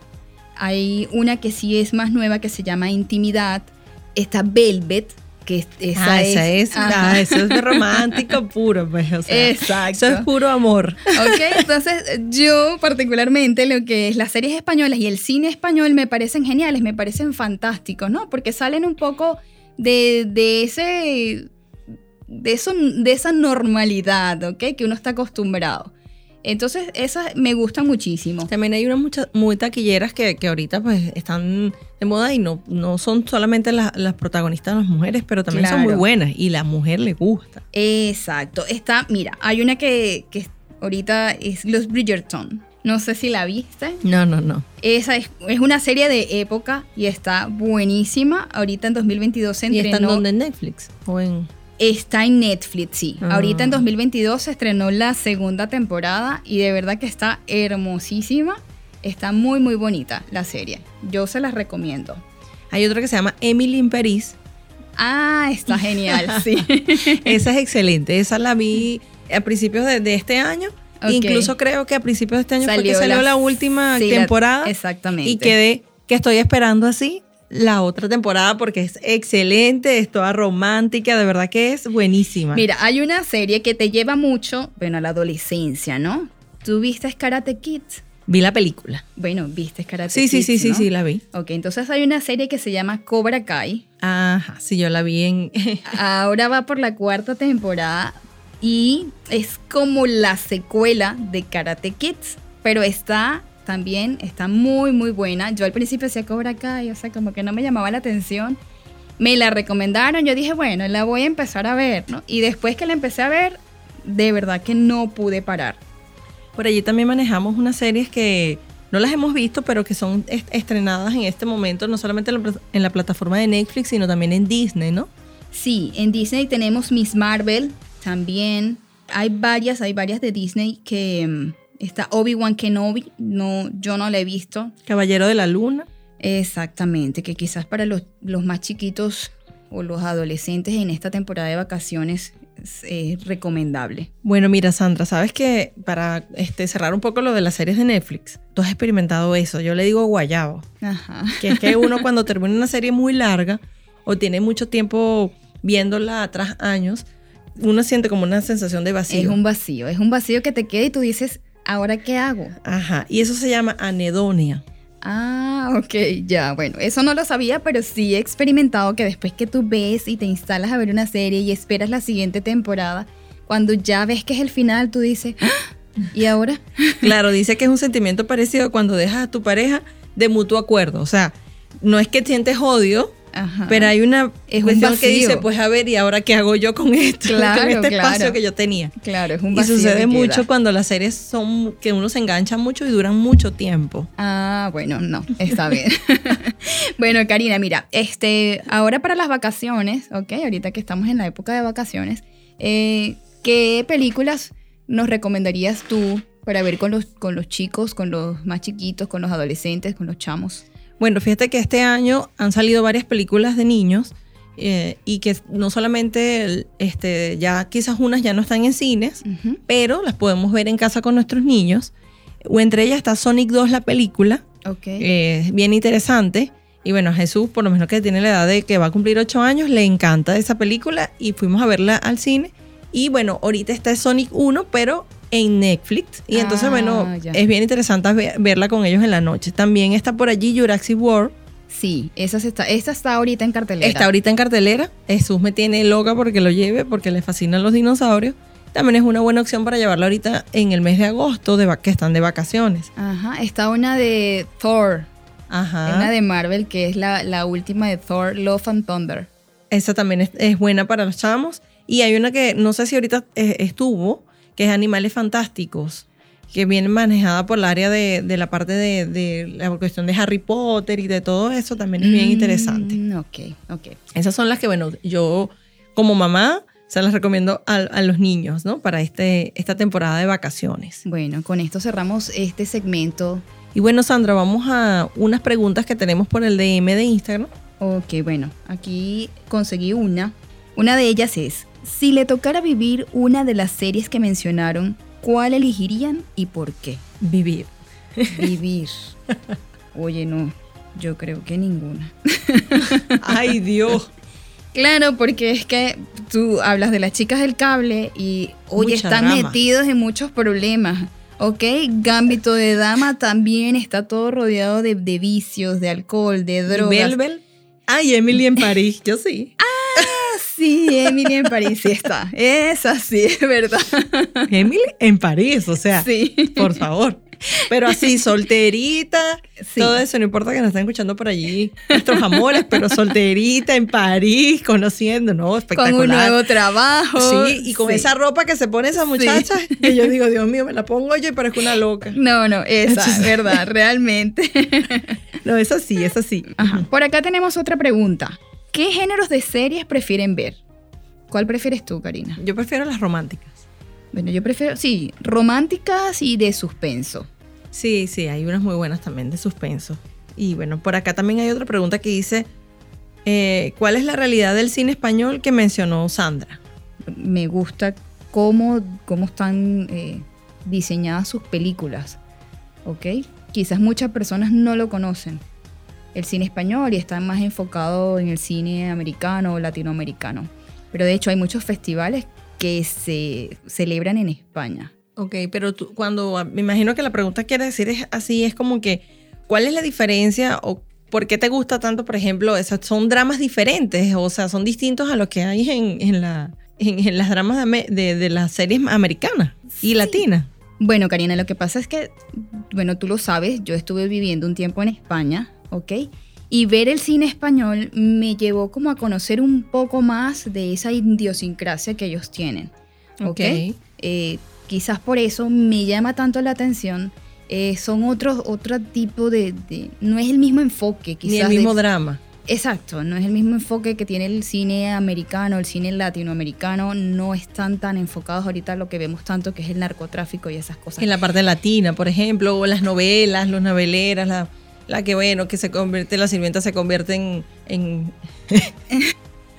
Speaker 1: Hay una que sí es más nueva que se llama Intimidad. Está Velvet, que es- esa
Speaker 2: ah,
Speaker 1: es.
Speaker 2: esa es, ah, eso es de romántico puro, pues. o sea,
Speaker 1: Exacto.
Speaker 2: Eso es puro amor.
Speaker 1: Ok, entonces yo particularmente lo que es las series españolas y el cine español me parecen geniales, me parecen fantásticos, ¿no? Porque salen un poco de, de ese, de, eso, de esa normalidad, ¿ok? Que uno está acostumbrado. Entonces esas me gustan muchísimo.
Speaker 2: También hay unas muchas muy taquilleras que, que ahorita pues están de moda y no, no son solamente las, las protagonistas las mujeres, pero también son muy buenas y la mujer le gusta.
Speaker 1: Exacto. Está, mira, hay una que, que ahorita es Los Bridgerton. No sé si la viste.
Speaker 2: No, no, no.
Speaker 1: Esa es, es una serie de época y está buenísima. Ahorita en 2022 se
Speaker 2: ¿Y está en? ¿En Netflix? ¿O en...?
Speaker 1: Está en Netflix, sí.
Speaker 2: Ah.
Speaker 1: Ahorita en 2022 se estrenó la segunda temporada y de verdad que está hermosísima. Está muy, muy bonita la serie. Yo se las recomiendo.
Speaker 2: Hay otra que se llama Emily in Paris.
Speaker 1: Ah, está genial, sí.
Speaker 2: Esa es excelente. Esa la vi a principios de, de este año. Incluso creo que a principios de este año fue que
Speaker 1: Salió
Speaker 2: salió
Speaker 1: la-
Speaker 2: la, última
Speaker 1: sí, la-
Speaker 2: temporada.
Speaker 1: exactamente.
Speaker 2: Y quedé que estoy esperando así la otra temporada porque es excelente, es toda romántica, de verdad que es buenísima.
Speaker 1: Mira, hay una serie que te lleva mucho, bueno, a la adolescencia, ¿no? ¿Tú viste Karate Kids?
Speaker 2: Vi la película.
Speaker 1: Bueno, viste Karate
Speaker 2: Sí, sí,
Speaker 1: Kids,
Speaker 2: sí, sí,
Speaker 1: ¿no?
Speaker 2: sí, la vi.
Speaker 1: Ok, entonces hay una serie que se llama Cobra Kai.
Speaker 2: Ajá, sí, yo la vi en...
Speaker 1: Ahora va por la cuarta temporada y es como la secuela de Karate Kids, pero está también, está muy, muy buena. Yo al principio decía Cobra Kai, o sea, como que no me llamaba la atención. Me la recomendaron, yo dije, bueno, la voy a empezar a ver, ¿no? Y después que la empecé a ver, de verdad que no pude parar.
Speaker 2: Por allí también manejamos unas series que no las hemos visto, pero que son est- estrenadas en este momento, no solamente en la, pla- en la plataforma de Netflix, sino también en Disney, ¿no?
Speaker 1: Sí, en Disney tenemos Miss Marvel también. Hay varias, hay varias de Disney que mm, está Obi-Wan Kenobi, no, yo no la he visto.
Speaker 2: Caballero de la Luna.
Speaker 1: Exactamente, que quizás para los, los más chiquitos o los adolescentes en esta temporada de vacaciones es, recomendable.
Speaker 2: Bueno, mira, Sandra, sabes que para este, cerrar un poco lo de las series de Netflix, tú has experimentado eso. Yo le digo guayabo,
Speaker 1: Ajá.
Speaker 2: que es que uno cuando termina una serie muy larga o tiene mucho tiempo viéndola tras años, uno siente como una sensación de vacío.
Speaker 1: Es un vacío, es un vacío que te queda y tú dices, ¿ahora qué hago?
Speaker 2: Ajá, y eso se llama anedonia.
Speaker 1: Ah, ok, ya, bueno, eso no lo sabía, pero sí he experimentado que después que tú ves y te instalas a ver una serie y esperas la siguiente temporada, cuando ya ves que es el final, tú dices, "Ah, ¿y ahora?
Speaker 2: Claro, dice que es un sentimiento parecido a cuando dejas a tu pareja de mutuo acuerdo. O sea, no es que sientes odio,
Speaker 1: Ajá.
Speaker 2: pero hay una
Speaker 1: Es un
Speaker 2: cuestión que
Speaker 1: vacío.
Speaker 2: dice, pues a ver, ¿y ahora qué hago yo con esto?
Speaker 1: Claro,
Speaker 2: con este
Speaker 1: claro.
Speaker 2: espacio que yo tenía.
Speaker 1: Claro, es un
Speaker 2: Y
Speaker 1: vacío.
Speaker 2: sucede
Speaker 1: que queda.
Speaker 2: mucho cuando las series son que uno se engancha mucho y duran mucho tiempo.
Speaker 1: Ah, bueno, no, está bien. bueno, Karina, mira, este, ahora para las vacaciones, ¿ok? Ahorita que estamos en la época de vacaciones, eh, ¿qué películas nos recomendarías tú para ver con los, con los chicos, con los más chiquitos, con los adolescentes, con los chamos?
Speaker 2: Bueno, fíjate que este año han salido varias películas de niños eh, y que no solamente, el- este, ya quizás unas ya no están en cines, pero las podemos ver en casa con nuestros niños. O entre ellas está Sonic 2, la película,
Speaker 1: Ok.
Speaker 2: eh, es bien interesante. Y bueno, a Jesús, por lo menos que tiene la edad de que va a cumplir 8 años, le encanta esa película y fuimos a verla al cine. Y bueno, ahorita está Sonic 1, pero en Netflix. Y entonces,
Speaker 1: Ah,
Speaker 2: bueno,
Speaker 1: ya.
Speaker 2: es bien interesante ver- verla con ellos en la noche. También está por allí Jurassic World.
Speaker 1: sí, esa, está, esa está ahorita en cartelera.
Speaker 2: Está ahorita en cartelera. Jesús me tiene loca porque lo lleve, porque le fascinan los dinosaurios. También es una buena opción para llevarla ahorita en el mes de agosto, de que están de vacaciones.
Speaker 1: Ajá, está una de Thor,
Speaker 2: Ajá.
Speaker 1: una de Marvel, que es la, la última de Thor, Love and Thunder.
Speaker 2: Esa también es, es buena para los chamos. Y hay una que no sé si ahorita eh, estuvo, que es Animales Fantásticos, que viene manejada por el área de, de la parte de, de la cuestión de Harry Potter y de todo eso, también es bien interesante.
Speaker 1: Mm, ok, ok.
Speaker 2: Esas son las que, bueno, yo como mamá se las recomiendo a, a los niños, ¿no? Para este, esta temporada de vacaciones.
Speaker 1: Bueno, con esto cerramos este segmento.
Speaker 2: Y bueno, Sandra, vamos a unas preguntas que tenemos por el DM de Instagram.
Speaker 1: Ok, bueno, aquí conseguí una. Una de ellas es, si le tocara vivir una de las series que mencionaron, ¿cuál elegirían y por qué?
Speaker 2: Vivir.
Speaker 1: Vivir. Oye, no, yo creo que ninguna.
Speaker 2: Ay, Dios.
Speaker 1: Claro, porque es que tú hablas de las chicas del cable y, oye,
Speaker 2: Mucha
Speaker 1: están
Speaker 2: drama.
Speaker 1: metidos en muchos problemas. ¿Ok? Gambito de Dama también está todo rodeado de, de vicios, de alcohol, de drogas.
Speaker 2: Belbel. Ay, Emily en París. Yo sí.
Speaker 1: Sí, Emily en París sí está. Esa sí, es verdad.
Speaker 2: Emily en París, o sea,
Speaker 1: Sí.
Speaker 2: por favor. Pero así, solterita,
Speaker 1: Sí.
Speaker 2: todo eso, no importa que nos estén escuchando por allí nuestros amores, pero solterita en París, conociendo, ¿no?
Speaker 1: Con
Speaker 2: Espectacular.
Speaker 1: un nuevo trabajo.
Speaker 2: Sí, y con
Speaker 1: Sí.
Speaker 2: esa ropa que se pone esa muchacha, que yo digo, Dios mío, me la pongo yo y parezco una loca.
Speaker 1: No, no, esa, es verdad, realmente.
Speaker 2: No, es así, es así.
Speaker 1: Por acá tenemos otra pregunta. ¿Qué géneros de series prefieren ver? ¿Cuál prefieres tú, Karina?
Speaker 2: Yo prefiero las románticas.
Speaker 1: Bueno, yo prefiero, sí, románticas y de suspenso.
Speaker 2: Sí, sí, hay unas muy buenas también de suspenso. Y bueno, por acá también hay otra pregunta que dice, eh, ¿cuál es la realidad del cine español que mencionó Sandra?
Speaker 1: Me gusta cómo, cómo están eh, diseñadas sus películas. ¿Ok? Quizás muchas personas no lo conocen. El cine español y están más enfocado en el cine americano o latinoamericano. Pero de hecho hay muchos festivales que se celebran en España.
Speaker 2: Ok, pero tú, cuando, me imagino que la pregunta quiere decir es así, es como que, ¿cuál es la diferencia o por qué te gusta tanto, por ejemplo, esas son dramas diferentes, o sea, son distintos a lo que hay en, en la, en, en las dramas de, de- de las series americanas y latinas?
Speaker 1: Bueno, Karina, lo que pasa es que, bueno, tú lo sabes, yo estuve viviendo un tiempo en España, ¿ok? Y ver el cine español me llevó como a conocer un poco más de esa idiosincrasia que ellos tienen, ¿ok?
Speaker 2: Ok.
Speaker 1: Eh, quizás por eso me llama tanto la atención. eh, son otros otro tipo de, de- No es el mismo enfoque, quizás.
Speaker 2: Ni el
Speaker 1: de-
Speaker 2: mismo drama.
Speaker 1: Exacto, no es el mismo enfoque que tiene el cine americano, el cine latinoamericano, no están tan enfocados ahorita a lo que vemos tanto que es el narcotráfico y esas cosas.
Speaker 2: En la parte latina, por ejemplo, o las novelas, los noveleras, la, la que bueno, que se convierte, la sirvienta se convierte en, en,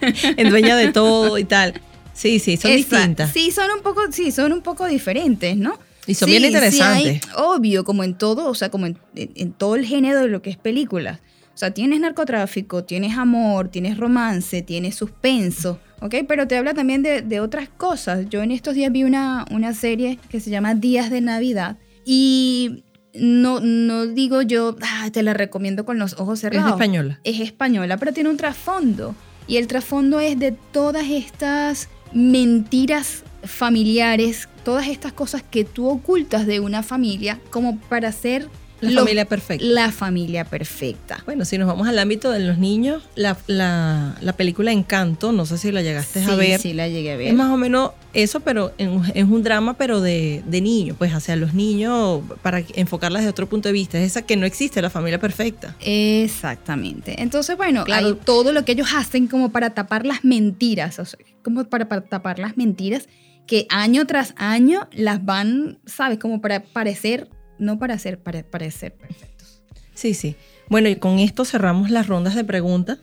Speaker 2: en dueña de todo y tal. Sí, sí, son distintas.
Speaker 1: Sí, son un poco, sí, son un poco diferentes, ¿no?
Speaker 2: Y son
Speaker 1: Sí,
Speaker 2: bien
Speaker 1: sí
Speaker 2: interesantes.
Speaker 1: hay- obvio, como en todo, o sea, como en, en- en todo el género de lo que es películas. O sea, tienes narcotráfico, tienes amor, tienes romance, tienes suspenso, ¿ok? Pero te habla también de, de otras cosas. Yo en estos días vi una, una serie que se llama Días de Navidad y no, no digo yo, "Ah, te la recomiendo con los ojos
Speaker 2: es
Speaker 1: cerrados
Speaker 2: española.
Speaker 1: es española, pero tiene un trasfondo. Y el trasfondo es de todas estas mentiras familiares, todas estas cosas que tú ocultas de una familia como para ser
Speaker 2: La
Speaker 1: lo-
Speaker 2: familia perfecta.
Speaker 1: la familia perfecta.
Speaker 2: Bueno, si nos vamos al ámbito de los niños, la, la, la película Encanto, no sé si la llegaste
Speaker 1: Sí,
Speaker 2: a ver.
Speaker 1: sí, la llegué a ver.
Speaker 2: Es más o menos eso, pero en es un drama, pero de, de niños, pues hacia los niños, para enfocarlas de otro punto de vista. Es esa que no existe la familia perfecta.
Speaker 1: Exactamente. Entonces, bueno,
Speaker 2: Claro.
Speaker 1: hay todo lo que ellos hacen como para tapar las mentiras, o sea, como para, para tapar las mentiras que año tras año las van, ¿sabes? Como para parecer, no para ser, para parecer perfectos.
Speaker 2: Sí, sí. Bueno, y con esto cerramos las rondas de preguntas.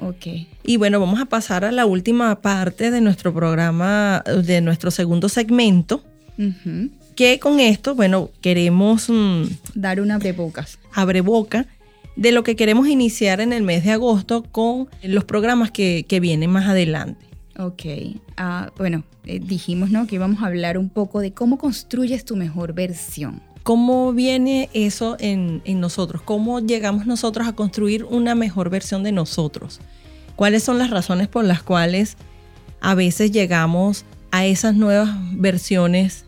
Speaker 1: Ok.
Speaker 2: Y bueno, vamos a pasar a la última parte de nuestro programa, de nuestro segundo segmento,
Speaker 1: Ujú.
Speaker 2: que con esto, bueno, queremos mm,
Speaker 1: Dar una abrebocas.
Speaker 2: abre boca de lo que queremos iniciar en el mes de agosto con los programas que, que vienen más adelante.
Speaker 1: Ok. Ah, bueno, eh, dijimos, ¿no? Que íbamos a hablar un poco de cómo construyes tu mejor versión.
Speaker 2: ¿Cómo viene eso en, nosotros? ¿Cómo llegamos nosotros a construir una mejor versión de nosotros? ¿Cuáles son las razones por las cuales a veces llegamos a esas nuevas versiones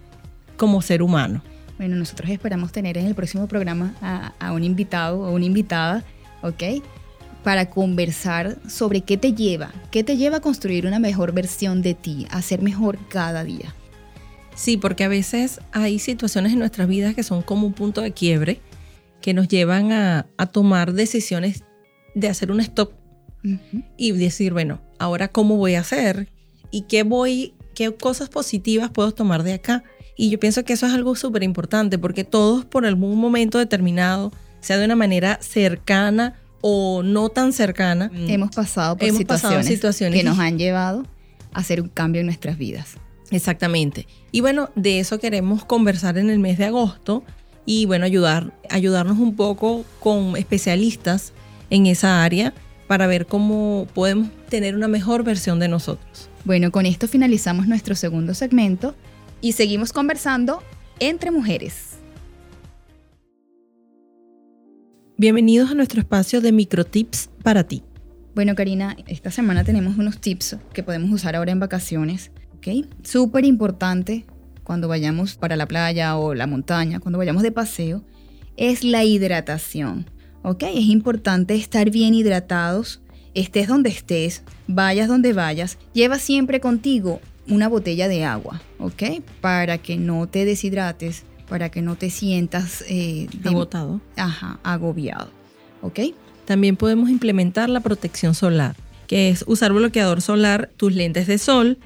Speaker 2: como ser humano.
Speaker 1: Bueno, nosotros esperamos tener en el próximo programa a un invitado o una invitada, ¿ok? Para conversar sobre qué te lleva, qué te lleva a construir una mejor versión de ti, a ser mejor cada día.
Speaker 2: Sí, porque a veces hay situaciones en nuestras vidas que son como un punto de quiebre que nos llevan a, a tomar decisiones de hacer un stop y decir, bueno, ahora cómo voy a hacer y qué voy, qué cosas positivas puedo tomar de acá. Y yo pienso que eso es algo súper importante porque todos por algún momento determinado, sea de una manera cercana o no tan cercana,
Speaker 1: Hemos pasado por
Speaker 2: Hemos pasado
Speaker 1: situaciones, que nos han llevado a hacer un cambio en nuestras vidas.
Speaker 2: Exactamente. Y bueno, de eso queremos conversar en el mes de agosto y bueno, ayudar, ayudarnos un poco con especialistas en esa área para ver cómo podemos tener una mejor versión de nosotros.
Speaker 1: Bueno, con esto finalizamos nuestro segundo segmento y seguimos conversando entre mujeres.
Speaker 2: Bienvenidos a nuestro espacio de microtips para ti.
Speaker 1: Bueno, Karina, esta semana tenemos unos tips que podemos usar ahora en vacaciones, ¿ok? Súper importante cuando vayamos para la playa o la montaña, cuando vayamos de paseo, es la hidratación, ¿ok? Es importante estar bien hidratados, estés donde estés, vayas donde vayas, lleva siempre contigo una botella de agua, ¿ok? Para que no te deshidrates, para que no te sientas eh, de-
Speaker 2: Agotado.
Speaker 1: ajá, agobiado, ¿ok?
Speaker 2: También podemos implementar la protección solar, que es usar bloqueador solar, tus lentes de sol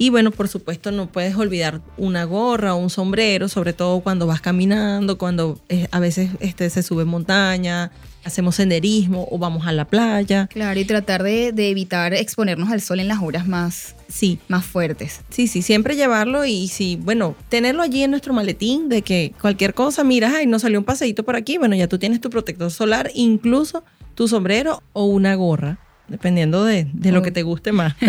Speaker 2: y bueno, por supuesto no puedes olvidar una gorra o un sombrero, sobre todo cuando vas caminando, cuando eh, a veces este, se sube montaña, hacemos senderismo o vamos a la playa.
Speaker 1: Claro, y tratar de, de evitar exponernos al sol en las horas más,
Speaker 2: Sí,
Speaker 1: más fuertes.
Speaker 2: sí, sí, siempre llevarlo y sí, bueno, tenerlo allí en nuestro maletín de que cualquier cosa, mira, ay, nos salió un paseíto por aquí, bueno, ya tú tienes tu protector solar, incluso tu sombrero o una gorra, dependiendo de, de lo que te guste más.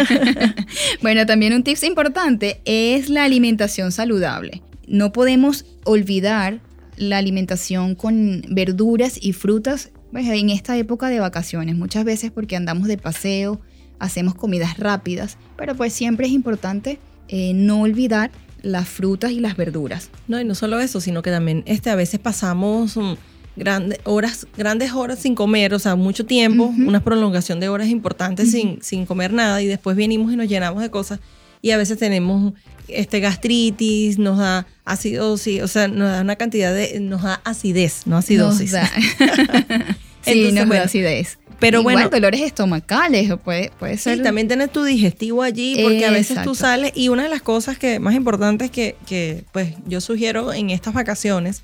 Speaker 1: Bueno, también un tips importante es la alimentación saludable. No podemos olvidar la alimentación con verduras y frutas pues, en esta época de vacaciones, muchas veces porque andamos de paseo, hacemos comidas rápidas, pero pues siempre es importante eh, no olvidar las frutas y las verduras.
Speaker 2: No, y no solo eso, sino que también este, a veces pasamos mm, grande- horas, grandes horas sin comer, o sea, mucho tiempo,
Speaker 1: Ujú.
Speaker 2: una prolongación de horas importantes sin, sin comer nada y después venimos y nos llenamos de cosas y a veces tenemos este, gastritis, nos da acidosis, o sea, nos da una cantidad de, nos da acidez, no acidosis.
Speaker 1: Nos da- sí,
Speaker 2: Entonces,
Speaker 1: nos
Speaker 2: bueno,
Speaker 1: da acidez.
Speaker 2: pero
Speaker 1: Igual,
Speaker 2: bueno.
Speaker 1: dolores estomacales, puede, puede ser.
Speaker 2: Sí, también tener tu digestivo allí, porque a veces
Speaker 1: Exacto.
Speaker 2: tú sales y una de las cosas que más importantes que, que pues yo sugiero en estas vacaciones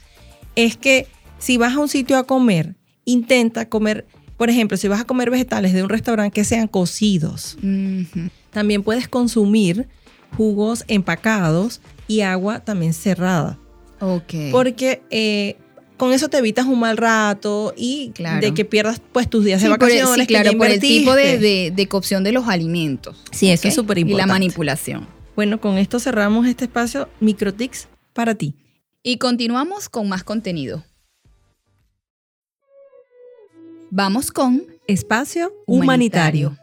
Speaker 2: es que si vas a un sitio a comer, intenta comer, por ejemplo, si vas a comer vegetales de un restaurante que sean cocidos. También puedes consumir jugos empacados y agua también cerrada,
Speaker 1: Ok.
Speaker 2: porque eh, con eso te evitas un mal rato y
Speaker 1: Claro.
Speaker 2: de que pierdas pues tus días
Speaker 1: Sí,
Speaker 2: de
Speaker 1: por el-
Speaker 2: vacaciones.
Speaker 1: sí,
Speaker 2: que
Speaker 1: claro, por el tipo de, de- de cocción de los alimentos.
Speaker 2: Sí, eso es súper
Speaker 1: Y la
Speaker 2: importante.
Speaker 1: manipulación.
Speaker 2: Bueno, con esto cerramos este espacio Microtics para ti.
Speaker 1: Y continuamos con más contenido. Vamos con
Speaker 2: Espacio Humanitario.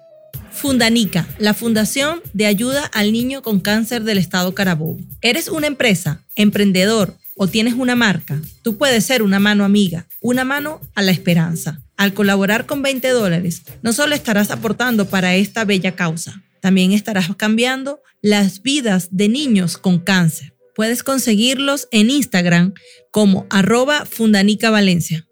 Speaker 2: Fundanica, la Fundación de Ayuda al Niño con Cáncer del Estado Carabobo. ¿Eres una empresa, emprendedor o tienes una marca? Tú puedes ser una mano amiga, una mano a la esperanza. Al colaborar con 20 dólares, no solo estarás aportando para esta bella causa, también estarás cambiando las vidas de niños con cáncer. Puedes conseguirlos en Instagram como arroba Fundanica Valencia.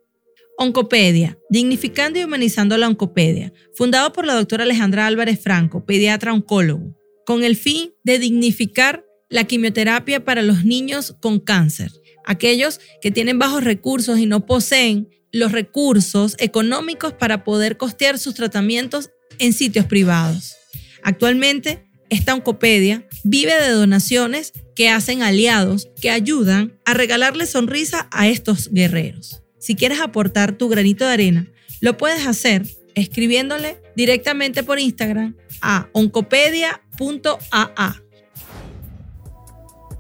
Speaker 2: Oncopedia, dignificando y humanizando la oncopedia, fundado por la doctora Alejandra Álvarez Franco, pediatra oncólogo, con el fin de dignificar la quimioterapia para los niños con cáncer, aquellos que tienen bajos recursos y no poseen los recursos económicos para poder costear sus tratamientos en sitios privados. Actualmente, esta oncopedia vive de donaciones que hacen aliados que ayudan a regalarle sonrisa a estos guerreros. Si quieres aportar tu granito de arena, lo puedes hacer escribiéndole directamente por Instagram a oncopedia.aa.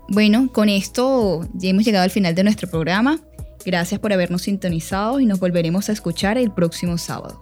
Speaker 1: Bueno, con esto ya hemos llegado al final de nuestro programa. Gracias por habernos sintonizado y nos volveremos a escuchar el próximo sábado.